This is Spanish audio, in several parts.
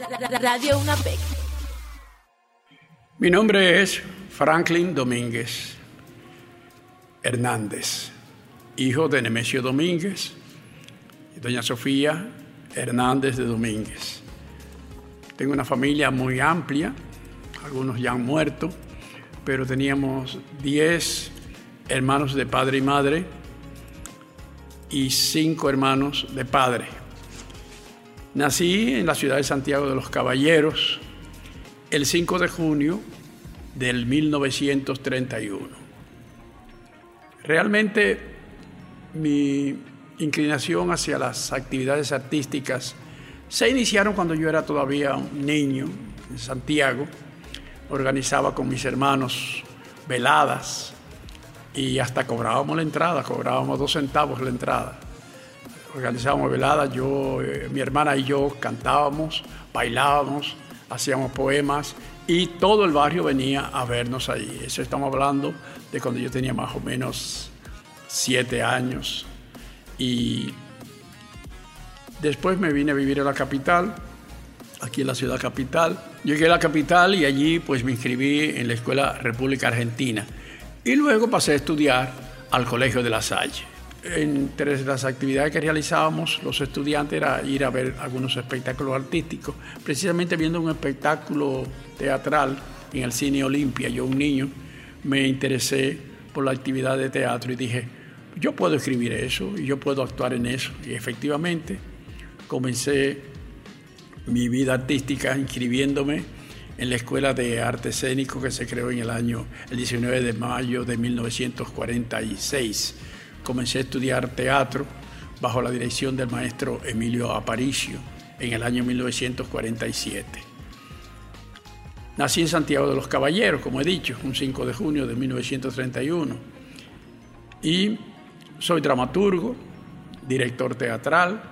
Radio UNAPEC. Mi nombre es Franklin Domínguez Hernández, hijo de Nemesio Domínguez y doña Sofía Hernández de Domínguez. Tengo una familia muy amplia, algunos ya han muerto, pero teníamos 10 hermanos de padre y madre y 5 hermanos de padre. Nací en la ciudad de Santiago de los Caballeros el 5 de junio del 1931. Realmente mi inclinación hacia las actividades artísticas se iniciaron cuando yo era todavía un niño en Santiago. Organizaba con mis hermanos veladas y hasta cobrábamos la entrada, cobrábamos dos centavos la entrada. Organizábamos veladas, yo, eh, mi hermana y yo cantábamos, bailábamos, hacíamos poemas y todo el barrio venía a vernos ahí. Eso estamos hablando de cuando yo tenía más o menos siete años. Y después me vine a vivir a la capital, aquí en la ciudad capital. Llegué a la capital y allí pues me inscribí en la Escuela República Argentina. Y luego pasé a estudiar al Colegio de la Salle. Entre las actividades que realizábamos los estudiantes era ir a ver algunos espectáculos artísticos, precisamente viendo un espectáculo teatral en el Cine Olimpia. Yo, un niño, me interesé por la actividad de teatro y dije, yo puedo escribir eso y yo puedo actuar en eso. Y efectivamente comencé mi vida artística inscribiéndome en la Escuela de Arte Escénico que se creó en el año el 19 de mayo de 1946 comencé a estudiar teatro bajo la dirección del maestro Emilio Aparicio en el año 1947. Nací en Santiago de los Caballeros, como he dicho, un 5 de junio de 1931. Y soy dramaturgo, director teatral,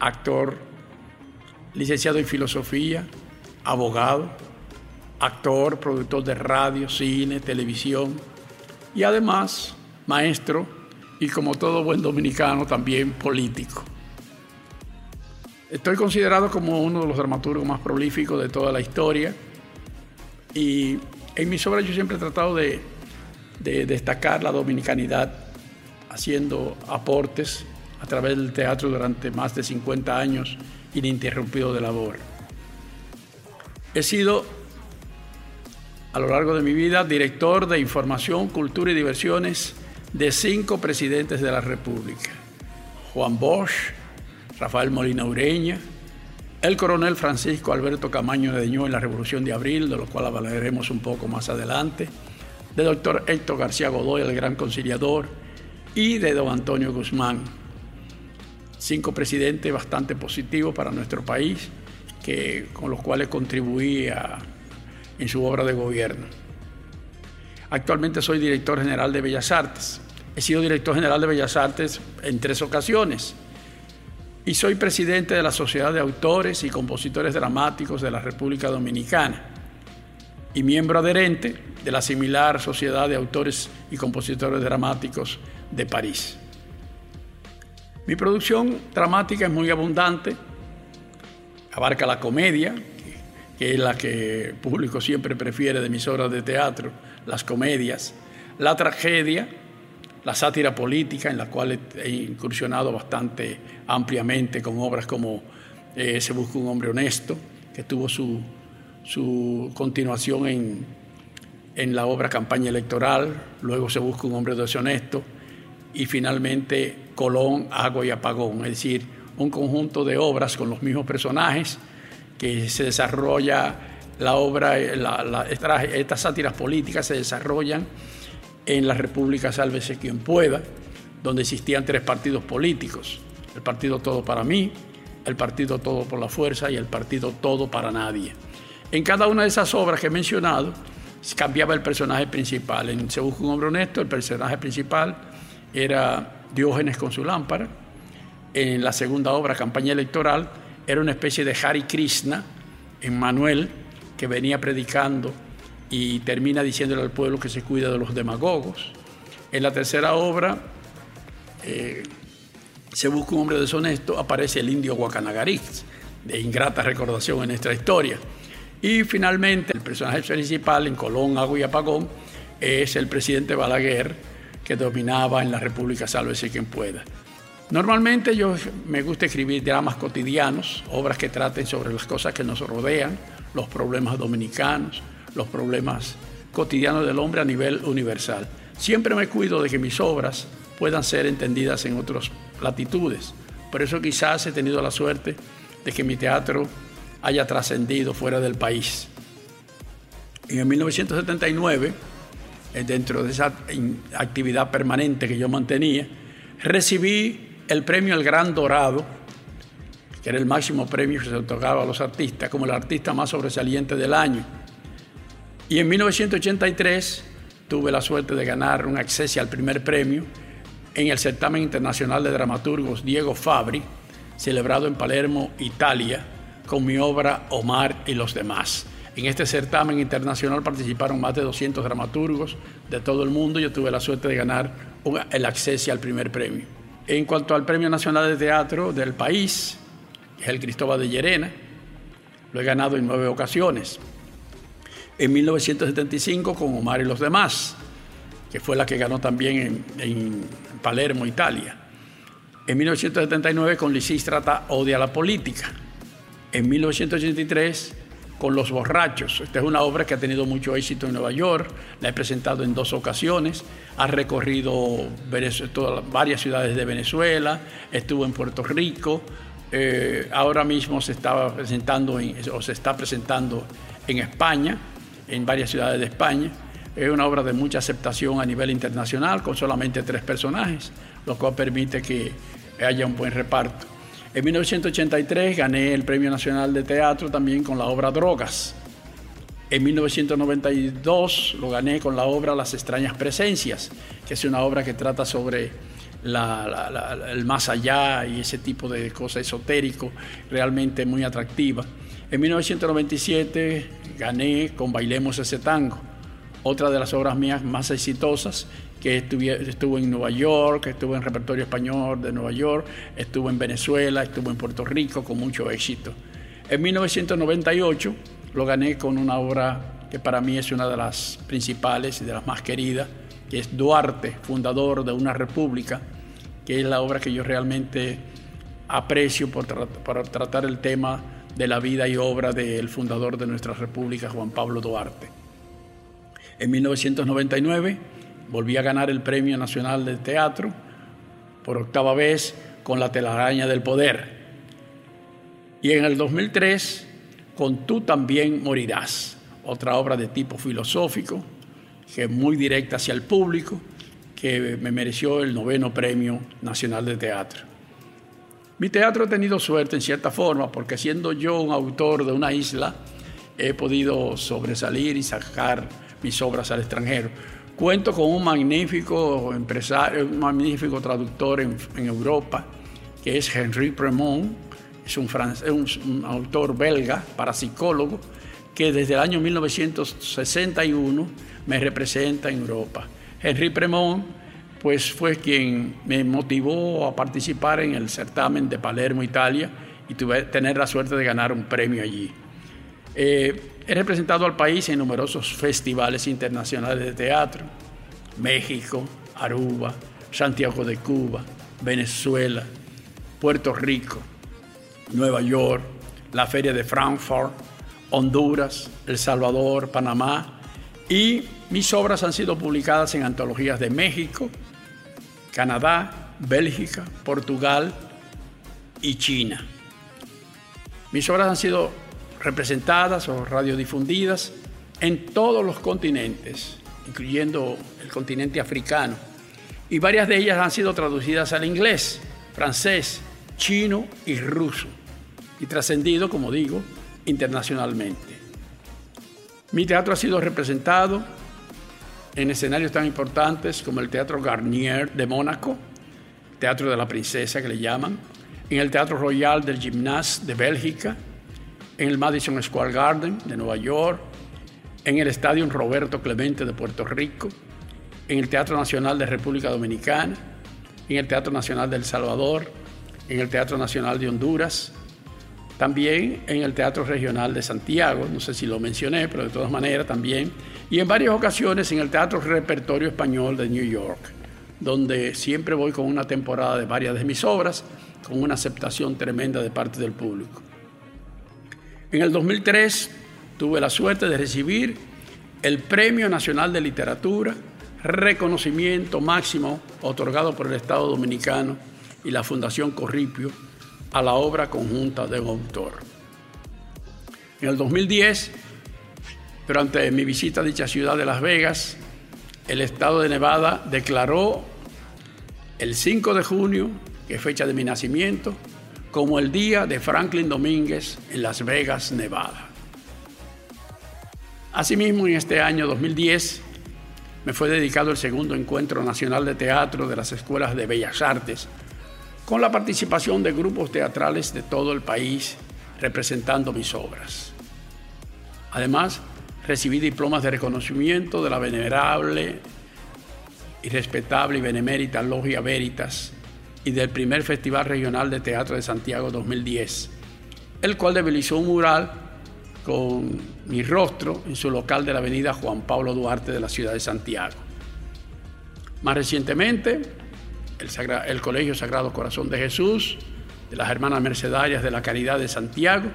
actor, licenciado en filosofía, abogado, actor, productor de radio, cine, televisión y además maestro y como todo buen dominicano también político. Estoy considerado como uno de los dramaturgos más prolíficos de toda la historia y en mis obras yo siempre he tratado de, destacar la dominicanidad haciendo aportes a través del teatro durante más de 50 años ininterrumpido de labor. He sido a lo largo de mi vida director de información, cultura y diversiones de cinco presidentes de la República. Juan Bosch, Rafael Molina Ureña, el coronel Francisco Alberto Camaño de Deñó en la Revolución de Abril, de lo cual hablaremos un poco más adelante, de doctor Héctor García Godoy, el gran conciliador, y de don Antonio Guzmán. Cinco presidentes bastante positivos para nuestro país, que, con los cuales contribuí en su obra de gobierno. Actualmente soy director general de Bellas Artes. He sido director general de Bellas Artes en tres ocasiones. Y soy presidente de la Sociedad de Autores y Compositores Dramáticos de la República Dominicana. Y miembro adherente de la similar Sociedad de Autores y Compositores Dramáticos de París. Mi producción dramática es muy abundante. Abarca la comedia, que es la que el público siempre prefiere de mis obras de teatro las comedias, la tragedia, la sátira política, en la cual he incursionado bastante ampliamente con obras como eh, Se busca un hombre honesto, que tuvo su, su continuación en, en la obra Campaña Electoral, luego Se busca un hombre deshonesto y finalmente Colón, Agua y Apagón, es decir, un conjunto de obras con los mismos personajes que se desarrolla la obra, la, estas sátiras políticas se desarrollan en la República Sálvese quien pueda, donde existían tres partidos políticos, el partido Todo para mí, el partido Todo por la Fuerza y el partido Todo para Nadie. En cada una de esas obras que he mencionado, cambiaba el personaje principal. En Se busca un hombre honesto, el personaje principal era Diógenes con su lámpara. En la segunda obra, Campaña Electoral, era una especie de Hari Krishna, en Manuel, que venía predicando y termina diciéndole al pueblo que se cuida de los demagogos. En la tercera obra, eh, Se busca un hombre deshonesto, aparece el indio Guacanagarí, de ingrata recordación en nuestra historia. Y finalmente, el personaje principal en Colón, Agua y Apagón es el presidente Balaguer, que dominaba en la República Sálvese quien pueda. Normalmente yo me gusta escribir dramas cotidianos, obras que traten sobre las cosas que nos rodean, los problemas dominicanos, los problemas cotidianos del hombre a nivel universal. Siempre me cuido de que mis obras puedan ser entendidas en otras latitudes. Por eso quizás he tenido la suerte de que mi teatro haya trascendido fuera del país. En 1979, eh, dentro de esa actividad permanente que yo mantenía, recibí el premio El Gran Dorado, que era el máximo premio que se otorgaba a los artistas, como el artista más sobresaliente del año. Y en 1983 tuve la suerte de ganar un acceso al primer premio en el certamen internacional de dramaturgos Diego Fabri, celebrado en Palermo, Italia, con mi obra Omar y los demás. En este certamen internacional participaron más de 200 dramaturgos de todo el mundo. Yo tuve la suerte de ganar el acceso al primer premio. En cuanto al Premio Nacional de Teatro del país, es el Cristóbal de Llerena, lo he ganado en nueve ocasiones. En 1975 con Omar y los demás, que fue la que ganó también en, Palermo, Italia. En 1979 con Lisístrata Odia la Política. En 1983 con Los Borrachos. Esta es una obra que ha tenido mucho éxito en Nueva York, la he presentado en dos ocasiones, ha recorrido varias ciudades de Venezuela, estuvo en Puerto Rico, eh, ahora mismo se, estaba presentando o se está presentando en España, en varias ciudades de España. Es una obra de mucha aceptación a nivel internacional, con solamente tres personajes, lo cual permite que haya un buen reparto. En 1983 gané el Premio Nacional de Teatro también con la obra Drogas. En 1992 lo gané con la obra Las extrañas presencias, que es una obra que trata sobre el más allá y ese tipo de cosas esotérico, realmente muy atractiva. En 1997 gané con Bailemos ese tango, otra de las obras mías más exitosas que estuvo en Nueva York, estuvo en repertorio español de Nueva York, estuvo en Venezuela, estuvo en Puerto Rico con mucho éxito. En 1998 lo gané con una obra que para mí es una de las principales y de las más queridas, que es Duarte, fundador de una república, que es la obra que yo realmente aprecio por, por tratar el tema de la vida y obra del fundador de nuestra república, Juan Pablo Duarte. En 1999 volví a ganar el Premio Nacional de Teatro por octava vez con La telaraña del poder. Y en el 2003 con Tú también morirás, otra obra de tipo filosófico, que es muy directa hacia el público, que me mereció el noveno Premio Nacional de Teatro. Mi teatro ha tenido suerte en cierta forma, porque siendo yo un autor de una isla, he podido sobresalir y sacar mis obras al extranjero. Cuento con un magnífico empresario, un magnífico traductor en, Europa, que es Henri Premont, es un, un, autor belga, parapsicólogo, que desde el año 1961 me representa en Europa. Henri Premont pues fue quien me motivó a participar en el certamen de Palermo, Italia, y tuve tener la suerte de ganar un premio allí. Eh, he representado al país en numerosos festivales internacionales de teatro, México, Aruba, Santiago de Cuba, Venezuela, Puerto Rico, Nueva York, la Feria de Frankfurt, Honduras, El Salvador, Panamá y mis obras han sido publicadas en antologías de México, Canadá, Bélgica, Portugal y China. Mis obras han sido representadas o radiodifundidas en todos los continentes, incluyendo el continente africano, y varias de ellas han sido traducidas al inglés, francés, chino y ruso, y trascendido, como digo, internacionalmente. Mi teatro ha sido representado en escenarios tan importantes como el Teatro Garnier de Mónaco, Teatro de la Princesa que le llaman, en el Teatro Royal del Gymnase de Bélgica, en el Madison Square Garden de Nueva York, en el Estadio Roberto Clemente de Puerto Rico, en el Teatro Nacional de República Dominicana, en el Teatro Nacional de El Salvador, en el Teatro Nacional de Honduras, también en el Teatro Regional de Santiago, no sé si lo mencioné, pero de todas maneras también, y en varias ocasiones en el Teatro Repertorio Español de New York, donde siempre voy con una temporada de varias de mis obras, con una aceptación tremenda de parte del público. En el 2003 tuve la suerte de recibir el Premio Nacional de Literatura, reconocimiento máximo otorgado por el Estado Dominicano y la Fundación Corripio a la obra conjunta de un autor. En el 2010, durante mi visita a dicha ciudad de Las Vegas, el estado de Nevada declaró el 5 de junio, que es fecha de mi nacimiento, como el día de Franklin Domínguez en Las Vegas, Nevada. Asimismo, en este año 2010 me fue dedicado el segundo encuentro nacional de teatro de las escuelas de Bellas Artes con la participación de grupos teatrales de todo el país representando mis obras. Además, recibí diplomas de reconocimiento de la venerable y respetable y benemérita Logia Veritas y del primer Festival Regional de Teatro de Santiago 2010, el cual debilizó un mural con mi rostro en su local de la avenida Juan Pablo Duarte de la ciudad de Santiago. Más recientemente, el, Colegio Sagrado Corazón de Jesús, de las Hermanas Mercedarias de la Caridad de Santiago,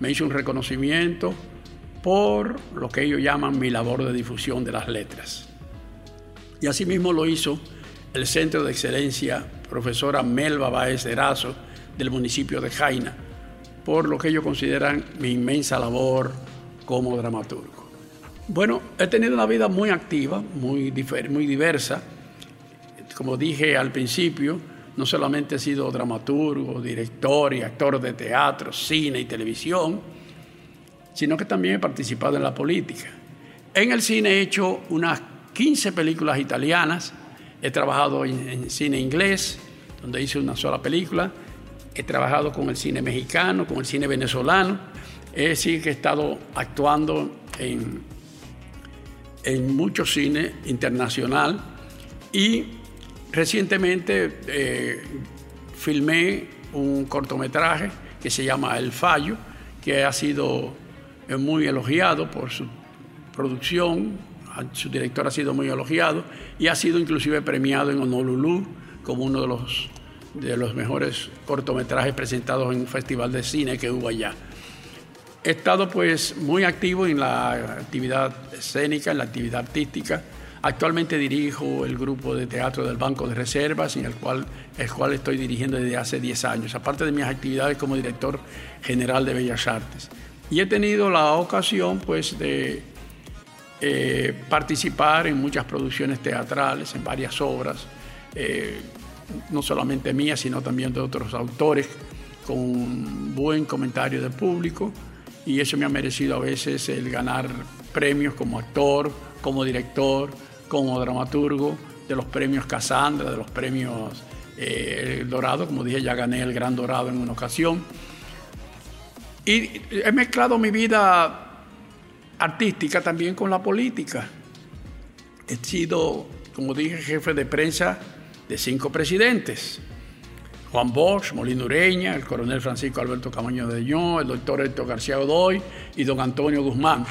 me hizo un reconocimiento por lo que ellos llaman mi labor de difusión de las letras. Y asimismo lo hizo el Centro de Excelencia profesora Melba Baez Erazo del municipio de Jaina, por lo que ellos consideran mi inmensa labor como dramaturgo. Bueno, he tenido una vida muy activa, muy, muy diversa, como dije al principio, no solamente he sido dramaturgo, director y actor de teatro, cine y televisión, sino que también he participado en la política. En el cine he hecho unas 15 películas italianas, he trabajado en, cine inglés, donde hice una sola película, he trabajado con el cine mexicano, con el cine venezolano, es decir, que he estado actuando en, en mucho cine internacional y Recientemente eh, filmé un cortometraje que se llama El Fallo, que ha sido eh, muy elogiado por su producción, su director ha sido muy elogiado y ha sido inclusive premiado en Honolulu como uno de los, de los mejores cortometrajes presentados en un festival de cine que hubo allá. He estado pues muy activo en la actividad escénica, en la actividad artística, Actualmente dirijo el grupo de teatro del Banco de Reservas, en el cual, el cual estoy dirigiendo desde hace 10 años, aparte de mis actividades como director general de Bellas Artes. Y he tenido la ocasión pues, de eh, participar en muchas producciones teatrales, en varias obras, eh, no solamente mías, sino también de otros autores, con buen comentario del público, y eso me ha merecido a veces el ganar premios como actor, como director, como dramaturgo de los premios Casandra, de los premios eh, Dorado, como dije, ya gané el Gran Dorado en una ocasión. Y he mezclado mi vida artística también con la política. He sido, como dije, jefe de prensa de cinco presidentes. Juan Bosch, Molina Ureña, el coronel Francisco Alberto Camaño de Dion, el doctor Héctor García Godoy y don Antonio Guzmán.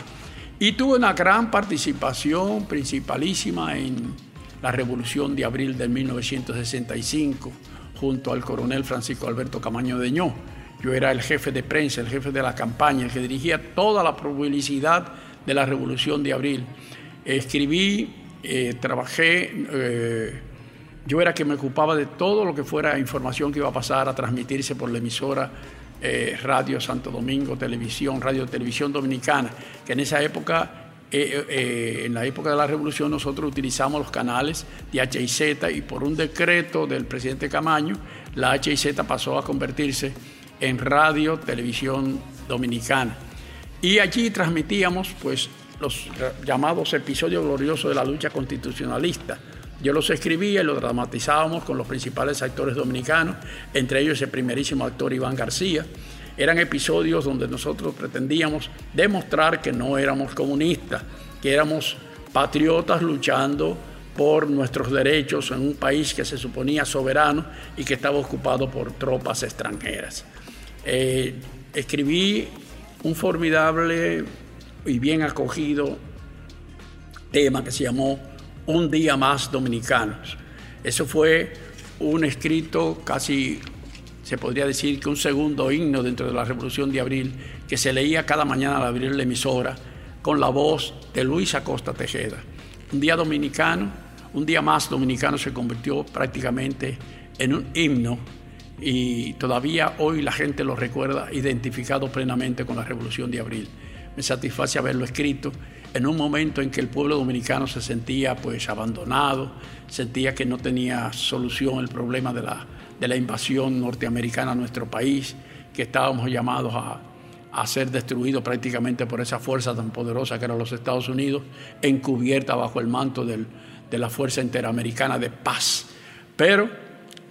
Y tuve una gran participación principalísima en la Revolución de Abril de 1965 junto al coronel Francisco Alberto Camaño de Ño. Yo era el jefe de prensa, el jefe de la campaña, el que dirigía toda la publicidad de la Revolución de Abril. Escribí, eh, trabajé, eh, yo era quien me ocupaba de todo lo que fuera información que iba a pasar a transmitirse por la emisora eh, Radio Santo Domingo, Televisión, Radio Televisión Dominicana, que en esa época, eh, eh, en la época de la revolución, nosotros utilizamos los canales de H y Z y por un decreto del presidente Camaño, la H y Z pasó a convertirse en Radio Televisión Dominicana. Y allí transmitíamos pues, los llamados episodios gloriosos de la lucha constitucionalista yo los escribía y los dramatizábamos con los principales actores dominicanos, entre ellos el primerísimo actor Iván García. Eran episodios donde nosotros pretendíamos demostrar que no éramos comunistas, que éramos patriotas luchando por nuestros derechos en un país que se suponía soberano y que estaba ocupado por tropas extranjeras. Eh, escribí un formidable y bien acogido tema que se llamó Un día más dominicanos. Eso fue un escrito casi, se podría decir que un segundo himno dentro de la Revolución de Abril, que se leía cada mañana al abrir la emisora con la voz de Luis Acosta Tejeda. Un día dominicano, un día más dominicano se convirtió prácticamente en un himno y todavía hoy la gente lo recuerda identificado plenamente con la Revolución de Abril. Me satisface haberlo escrito en un momento en que el pueblo dominicano se sentía pues abandonado, sentía que no tenía solución el problema de la, de la invasión norteamericana a nuestro país, que estábamos llamados a, a ser destruidos prácticamente por esa fuerza tan poderosa que era los Estados Unidos, encubierta bajo el manto del, de la Fuerza Interamericana de Paz. Pero,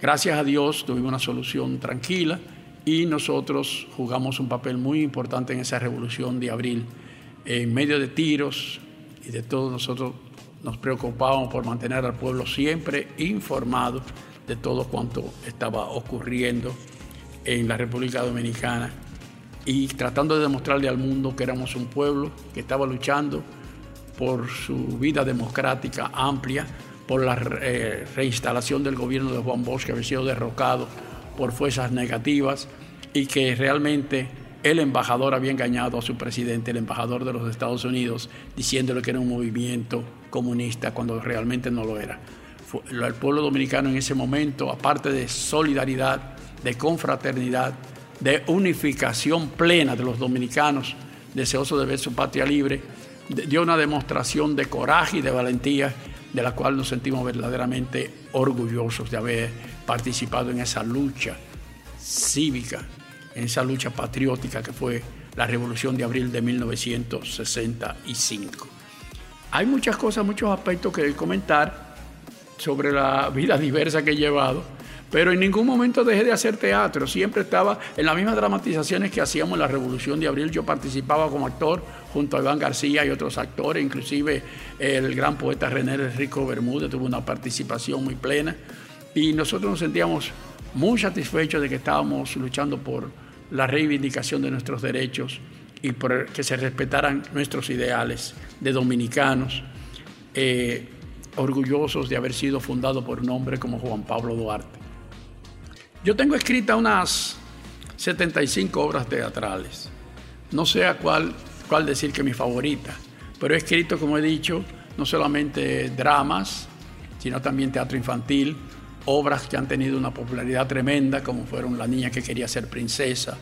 gracias a Dios, tuvimos una solución tranquila y nosotros jugamos un papel muy importante en esa revolución de abril. En medio de tiros y de todo, nosotros nos preocupábamos por mantener al pueblo siempre informado de todo cuanto estaba ocurriendo en la República Dominicana y tratando de demostrarle al mundo que éramos un pueblo que estaba luchando por su vida democrática amplia, por la eh, reinstalación del gobierno de Juan Bosch que había sido derrocado por fuerzas negativas y que realmente el embajador había engañado a su presidente, el embajador de los Estados Unidos, diciéndole que era un movimiento comunista cuando realmente no lo era. El pueblo dominicano en ese momento, aparte de solidaridad, de confraternidad, de unificación plena de los dominicanos, deseosos de ver su patria libre, dio una demostración de coraje y de valentía de la cual nos sentimos verdaderamente orgullosos de haber participado en esa lucha cívica, en esa lucha patriótica que fue la Revolución de Abril de 1965. Hay muchas cosas, muchos aspectos que comentar sobre la vida diversa que he llevado pero en ningún momento dejé de hacer teatro, siempre estaba en las mismas dramatizaciones que hacíamos en la Revolución de Abril, yo participaba como actor junto a Iván García y otros actores, inclusive el gran poeta René Rico Bermúdez tuvo una participación muy plena. Y nosotros nos sentíamos muy satisfechos de que estábamos luchando por la reivindicación de nuestros derechos y por que se respetaran nuestros ideales de dominicanos, eh, orgullosos de haber sido fundado por un hombre como Juan Pablo Duarte. Yo tengo escritas unas 75 obras teatrales. No sé a cuál, cuál decir que mi favorita, pero he escrito, como he dicho, no solamente dramas, sino también teatro infantil, obras que han tenido una popularidad tremenda, como fueron La niña que quería ser princesa,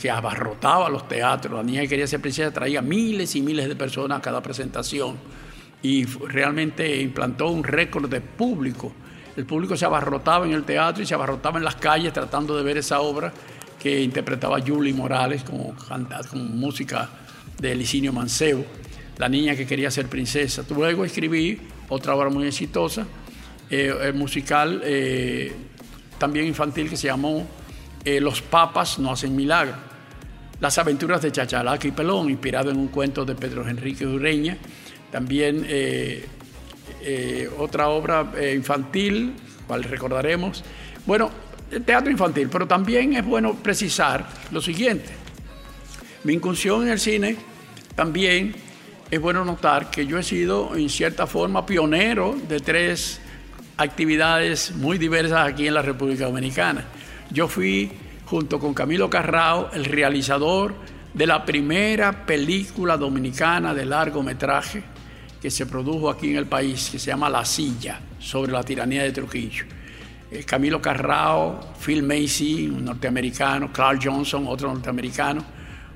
que abarrotaba los teatros, La niña que quería ser princesa traía miles y miles de personas a cada presentación y realmente implantó un récord de público el público se abarrotaba en el teatro y se abarrotaba en las calles tratando de ver esa obra que interpretaba Julie Morales como, música de Licinio Mancebo, La niña que quería ser princesa. Luego escribí otra obra muy exitosa, eh, musical, eh, también infantil, que se llamó eh, Los papas no hacen milagro. Las aventuras de Chachalaca y Pelón, inspirado en un cuento de Pedro Enrique Ureña. También eh, otra obra eh, infantil, cual recordaremos. Bueno, teatro infantil, pero también es bueno precisar lo siguiente. Mi incursión en el cine también es bueno notar que yo he sido en cierta forma pionero de tres actividades muy diversas aquí en la República Dominicana. Yo fui, junto con Camilo Carrao, el realizador de la primera película dominicana de largometraje que se produjo aquí en el país, que se llama La Silla, sobre la tiranía de Trujillo. Eh, Camilo Carrao, Phil Macy, un norteamericano, Clark Johnson, otro norteamericano,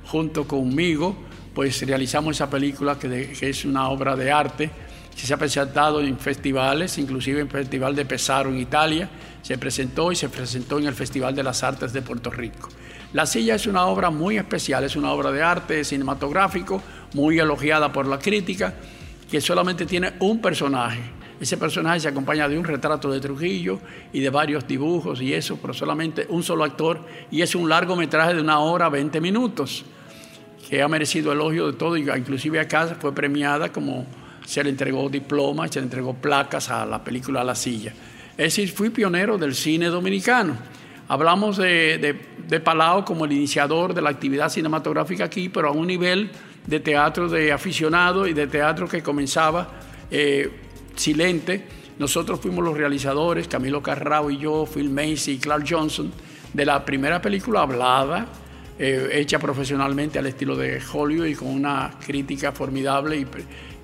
junto conmigo, pues realizamos esa película que, es una obra de arte se ha presentado en festivales, inclusive en el Festival de Pesaro en Italia, se presentó y se presentó en el Festival de las Artes de Puerto Rico. La silla es una obra muy especial, es una obra de arte cinematográfico, muy elogiada por la crítica que solamente tiene un personaje. Ese personaje se acompaña de un retrato de Trujillo y de varios dibujos y eso, pero solamente un solo actor y es un largometraje de una hora, 20 minutos, que ha merecido elogio de todo inclusive acá fue premiada como se le entregó diplomas, se le entregó placas a la película La Silla. Es decir, fui pionero del cine dominicano. Hablamos de, de, Palau como el iniciador de la actividad cinematográfica aquí, pero a un nivel de teatro de aficionado y de teatro que comenzaba eh, silente. Nosotros fuimos los realizadores, Camilo Carrao y yo, Phil Macy y Clark Johnson, de la primera película hablada, eh, hecha profesionalmente al estilo de Hollywood y con una crítica formidable y,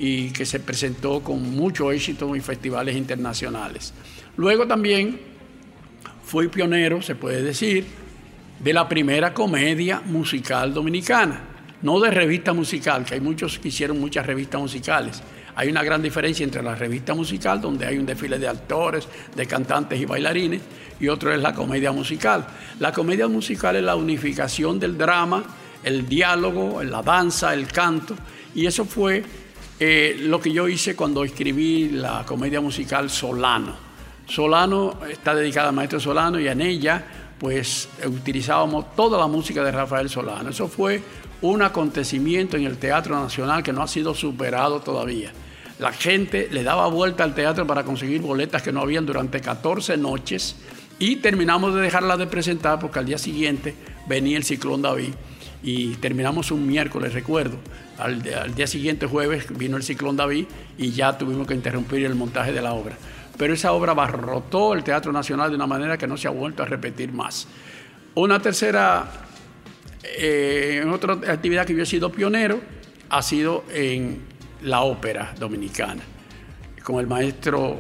y que se presentó con mucho éxito en festivales internacionales. Luego también fui pionero, se puede decir, de la primera comedia musical dominicana, no de revista musical, que hay muchos que hicieron muchas revistas musicales. Hay una gran diferencia entre la revista musical, donde hay un desfile de actores, de cantantes y bailarines, y otro es la comedia musical. La comedia musical es la unificación del drama, el diálogo, la danza, el canto, y eso fue eh, lo que yo hice cuando escribí la comedia musical Solano. Solano está dedicada a Maestro Solano y en ella pues utilizábamos toda la música de Rafael Solano. Eso fue un acontecimiento en el Teatro Nacional que no ha sido superado todavía. La gente le daba vuelta al teatro para conseguir boletas que no habían durante 14 noches y terminamos de dejarla de presentar porque al día siguiente venía el ciclón David y terminamos un miércoles, recuerdo. Al, día siguiente, jueves, vino el ciclón David y ya tuvimos que interrumpir el montaje de la obra pero esa obra barrotó el Teatro Nacional de una manera que no se ha vuelto a repetir más. Una tercera, eh, otra actividad que yo he sido pionero ha sido en la ópera dominicana, con el maestro,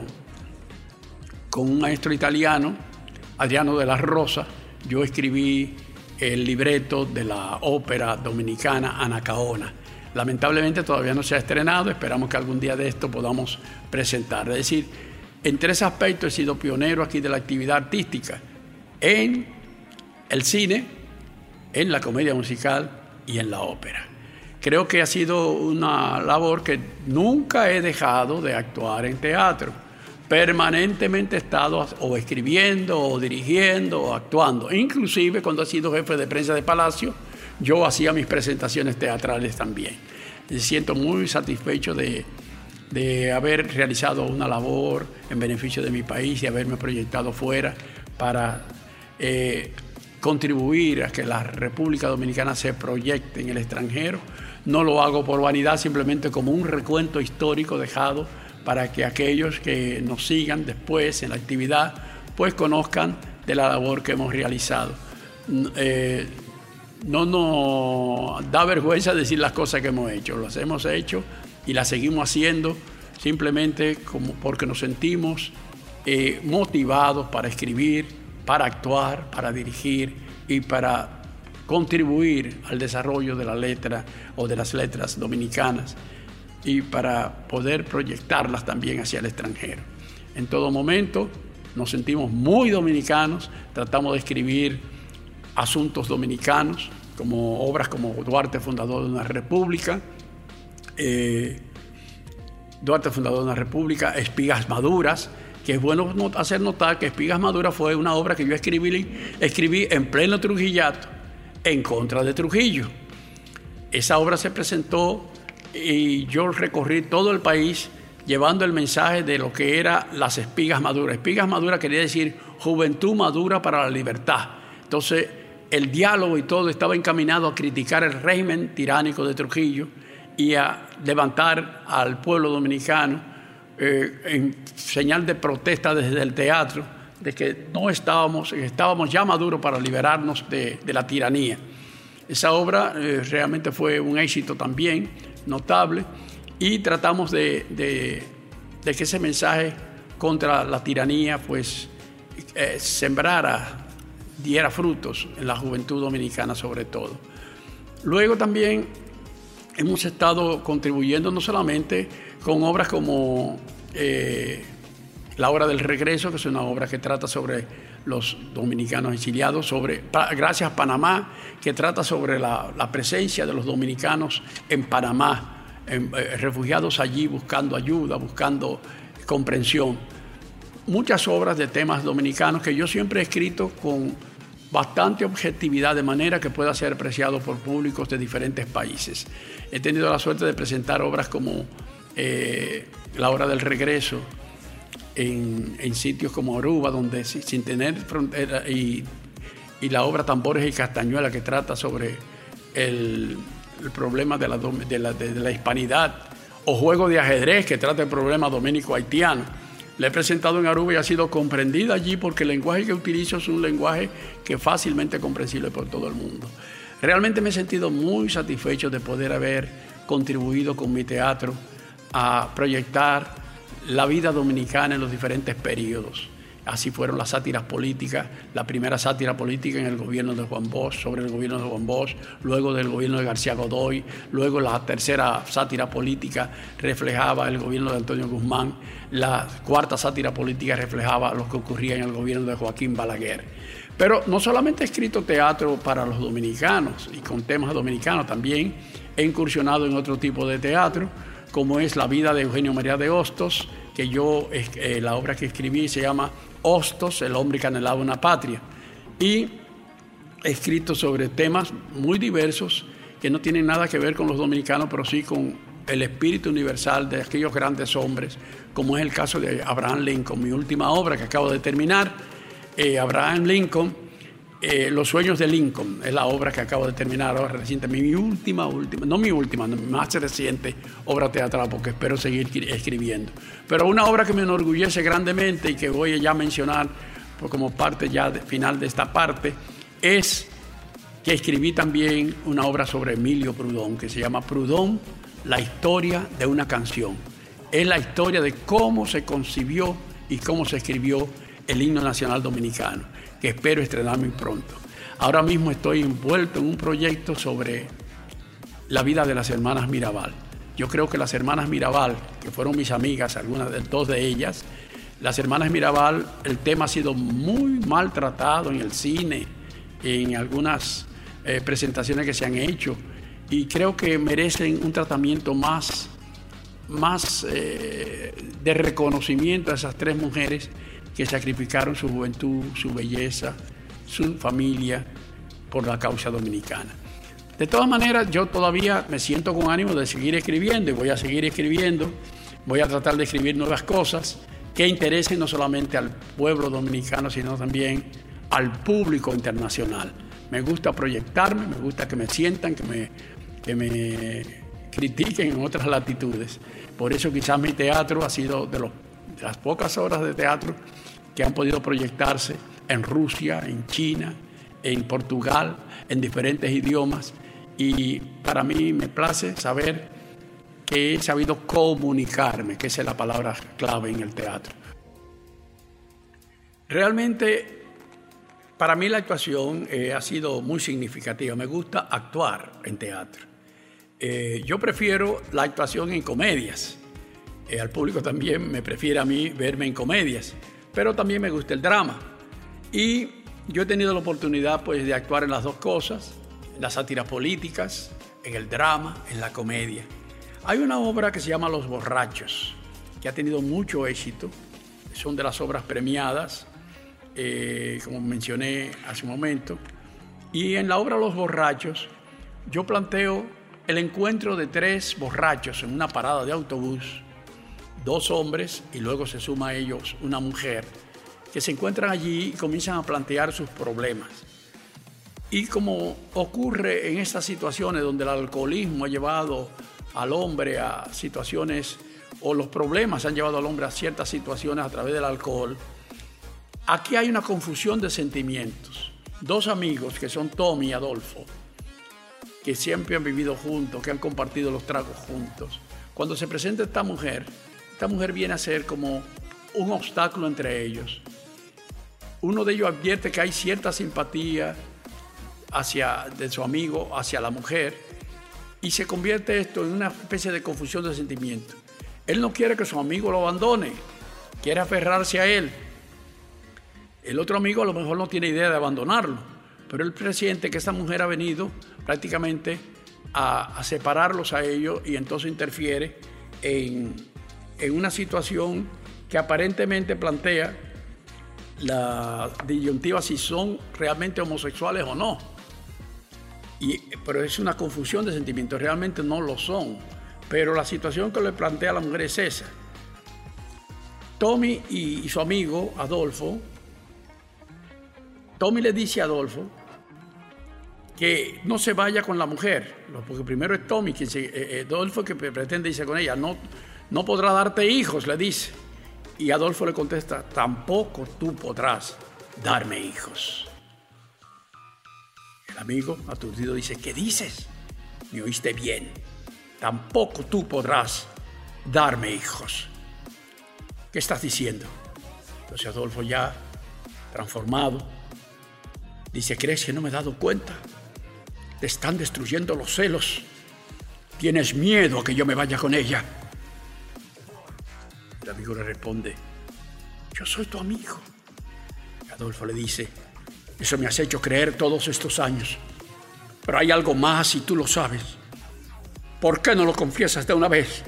con un maestro italiano, Adriano de la Rosa, yo escribí el libreto de la ópera dominicana Anacaona. Lamentablemente todavía no se ha estrenado, esperamos que algún día de esto podamos presentar. Es decir, en tres aspectos he sido pionero aquí de la actividad artística, en el cine, en la comedia musical y en la ópera. Creo que ha sido una labor que nunca he dejado de actuar en teatro. Permanentemente he estado o escribiendo, o dirigiendo, o actuando. Inclusive cuando he sido jefe de prensa de Palacio, yo hacía mis presentaciones teatrales también. Me siento muy satisfecho de, de haber realizado una labor en beneficio de mi país y haberme proyectado fuera para eh, contribuir a que la República Dominicana se proyecte en el extranjero. No lo hago por vanidad, simplemente como un recuento histórico dejado para que aquellos que nos sigan después en la actividad pues conozcan de la labor que hemos realizado. Eh, no nos da vergüenza decir las cosas que hemos hecho, las hemos hecho y la seguimos haciendo simplemente como porque nos sentimos eh, motivados para escribir, para actuar, para dirigir y para contribuir al desarrollo de la letra o de las letras dominicanas y para poder proyectarlas también hacia el extranjero. En todo momento nos sentimos muy dominicanos, tratamos de escribir asuntos dominicanos, como obras como Duarte, fundador de una república, eh, Duarte, fundador de una república, Espigas Maduras, que es bueno hacer notar que Espigas Maduras fue una obra que yo escribí, escribí en pleno Trujillato en contra de Trujillo. Esa obra se presentó y yo recorrí todo el país llevando el mensaje de lo que eran las espigas maduras. Espigas maduras quería decir juventud madura para la libertad. Entonces, el diálogo y todo estaba encaminado a criticar el régimen tiránico de Trujillo y a levantar al pueblo dominicano eh, en señal de protesta desde el teatro de que no estábamos, estábamos ya maduros para liberarnos de, la tiranía. Esa obra eh, realmente fue un éxito también notable y tratamos de, de, que ese mensaje contra la tiranía pues eh, sembrara, diera frutos en la juventud dominicana sobre todo. Luego también hemos estado contribuyendo no solamente con obras como eh, La Hora del Regreso, que es una obra que trata sobre los dominicanos exiliados, sobre Gracias Panamá, que trata sobre la, presencia de los dominicanos en Panamá, eh, refugiados allí buscando ayuda, buscando comprensión. Muchas obras de temas dominicanos que yo siempre he escrito con bastante objetividad de manera que pueda ser apreciado por públicos de diferentes países. He tenido la suerte de presentar obras como eh, La Hora del Regreso en, sitios como Aruba, donde sin tener frontera y la obra Tambores y Castañuela que trata sobre el, problema de la, de, la, hispanidad, o Juego de ajedrez que trata el problema dominico-haitiano. La he presentado en Aruba y ha sido comprendida allí porque el lenguaje que utilizo es un lenguaje que es fácilmente comprensible por todo el mundo. Realmente me he sentido muy satisfecho de poder haber contribuido con mi teatro a proyectar la vida dominicana en los diferentes periodos. Así fueron las sátiras políticas, la primera sátira política en el gobierno de Juan Bosch, sobre el gobierno de Juan Bosch, luego del gobierno de García Godoy, luego la tercera sátira política reflejaba el gobierno de Antonio Guzmán, la cuarta sátira política reflejaba lo que ocurría en el gobierno de Joaquín Balaguer. Pero no solamente he escrito teatro para los dominicanos y con temas dominicanos, también he incursionado en otro tipo de teatro, como es la vida de Eugenio María de Hostos, que yo, eh, la obra que escribí se llama Hostos, el hombre que anhelaba una patria. Y he escrito sobre temas muy diversos que no tienen nada que ver con los dominicanos, pero sí con el espíritu universal de aquellos grandes hombres, como es el caso de Abraham Lincoln, mi última obra que acabo de terminar. Eh, Abraham Lincoln, eh, Los sueños de Lincoln, es la obra que acabo de terminar ahora recientemente, mi última, última, no mi última, más reciente obra teatral, porque espero seguir escribiendo. Pero una obra que me enorgullece grandemente y que voy ya mencionar pues, como parte ya final de esta parte, es que escribí también una obra sobre Emilio Prudón, que se llama Prudón, la historia de una canción. Es la historia de cómo se concibió y cómo se escribió el himno nacional dominicano, que espero estrenar muy pronto. Ahora mismo estoy envuelto en un proyecto sobre la vida de las hermanas Mirabal. Yo creo que las hermanas Mirabal, que fueron mis amigas, algunas de dos de ellas, las hermanas Mirabal, el tema ha sido muy mal tratado en el cine, en algunas eh, presentaciones que se han hecho, y creo que merecen un tratamiento más, más eh, de reconocimiento a esas tres mujeres que sacrificaron su juventud, su belleza, su familia por la causa dominicana. De todas maneras, yo todavía me siento con ánimo de seguir escribiendo y voy a seguir escribiendo. Voy a tratar de escribir nuevas cosas que interesen no solamente al pueblo dominicano, sino también al público internacional. Me gusta proyectarme, me gusta que me sientan, que me, que me critiquen en otras latitudes. Por eso quizás mi teatro ha sido de, las pocas obras de teatro que han podido proyectarse en Rusia, en China, en Portugal, en diferentes idiomas y para mí me place saber que he sabido comunicarme, que es la palabra clave en el teatro. Realmente, para mí la actuación eh, ha sido muy significativa. Me gusta actuar en teatro. Eh, yo prefiero la actuación en comedias. Eh, al público también me prefiere a mí verme en comedias, pero también me gusta el drama. Y yo he tenido la oportunidad pues, de actuar en las dos cosas en las sátiras políticas, en el drama, en la comedia. Hay una obra que se llama Los Borrachos, que ha tenido mucho éxito. Son de las obras premiadas, eh, como mencioné hace un momento. Y en la obra Los Borrachos, yo planteo el encuentro de tres borrachos en una parada de autobús, dos hombres y luego se suma a ellos una mujer, que se encuentran allí y comienzan a plantear sus problemas. Y como ocurre en estas situaciones donde el alcoholismo ha llevado al hombre a situaciones, o los problemas han llevado al hombre a ciertas situaciones a través del alcohol, aquí hay una confusión de sentimientos. Dos amigos que son Tommy y Adolfo, que siempre han vivido juntos, que han compartido los tragos juntos. Cuando se presenta esta mujer, esta mujer viene a ser como un obstáculo entre ellos. Uno de ellos advierte que hay cierta simpatía, hacia, de su amigo hacia la mujer y se convierte esto en una especie de confusión de sentimientos. Él no quiere que su amigo lo abandone, quiere aferrarse a él. El otro amigo a lo mejor no tiene idea de abandonarlo, pero él presiente que esta mujer ha venido prácticamente a, separarlos a ellos y entonces interfiere en, en una situación que aparentemente plantea la disyuntiva si son realmente homosexuales o no pero es una confusión de sentimientos, realmente no lo son. Pero la situación que le plantea la mujer es esa. Tommy y, su amigo Adolfo Tommy le dice a Adolfo que no se vaya con la mujer, porque primero es Tommy quien se, eh, eh, Adolfo que pretende irse con ella, no, no podrá darte hijos, le dice. Y Adolfo le contesta, tampoco tú podrás darme hijos. El amigo aturdido dice, ¿qué dices? Me oíste bien, tampoco tú podrás darme hijos. ¿Qué estás diciendo? Entonces Adolfo ya transformado, dice, ¿crees que no me he dado cuenta? Te están destruyendo los celos. Tienes miedo a que yo me vaya con ella. Amigo le responde, yo soy tu amigo. Adolfo le dice, eso me has hecho creer todos estos años. Pero hay algo más y tú lo sabes. ¿Por qué no lo confiesas de una vez?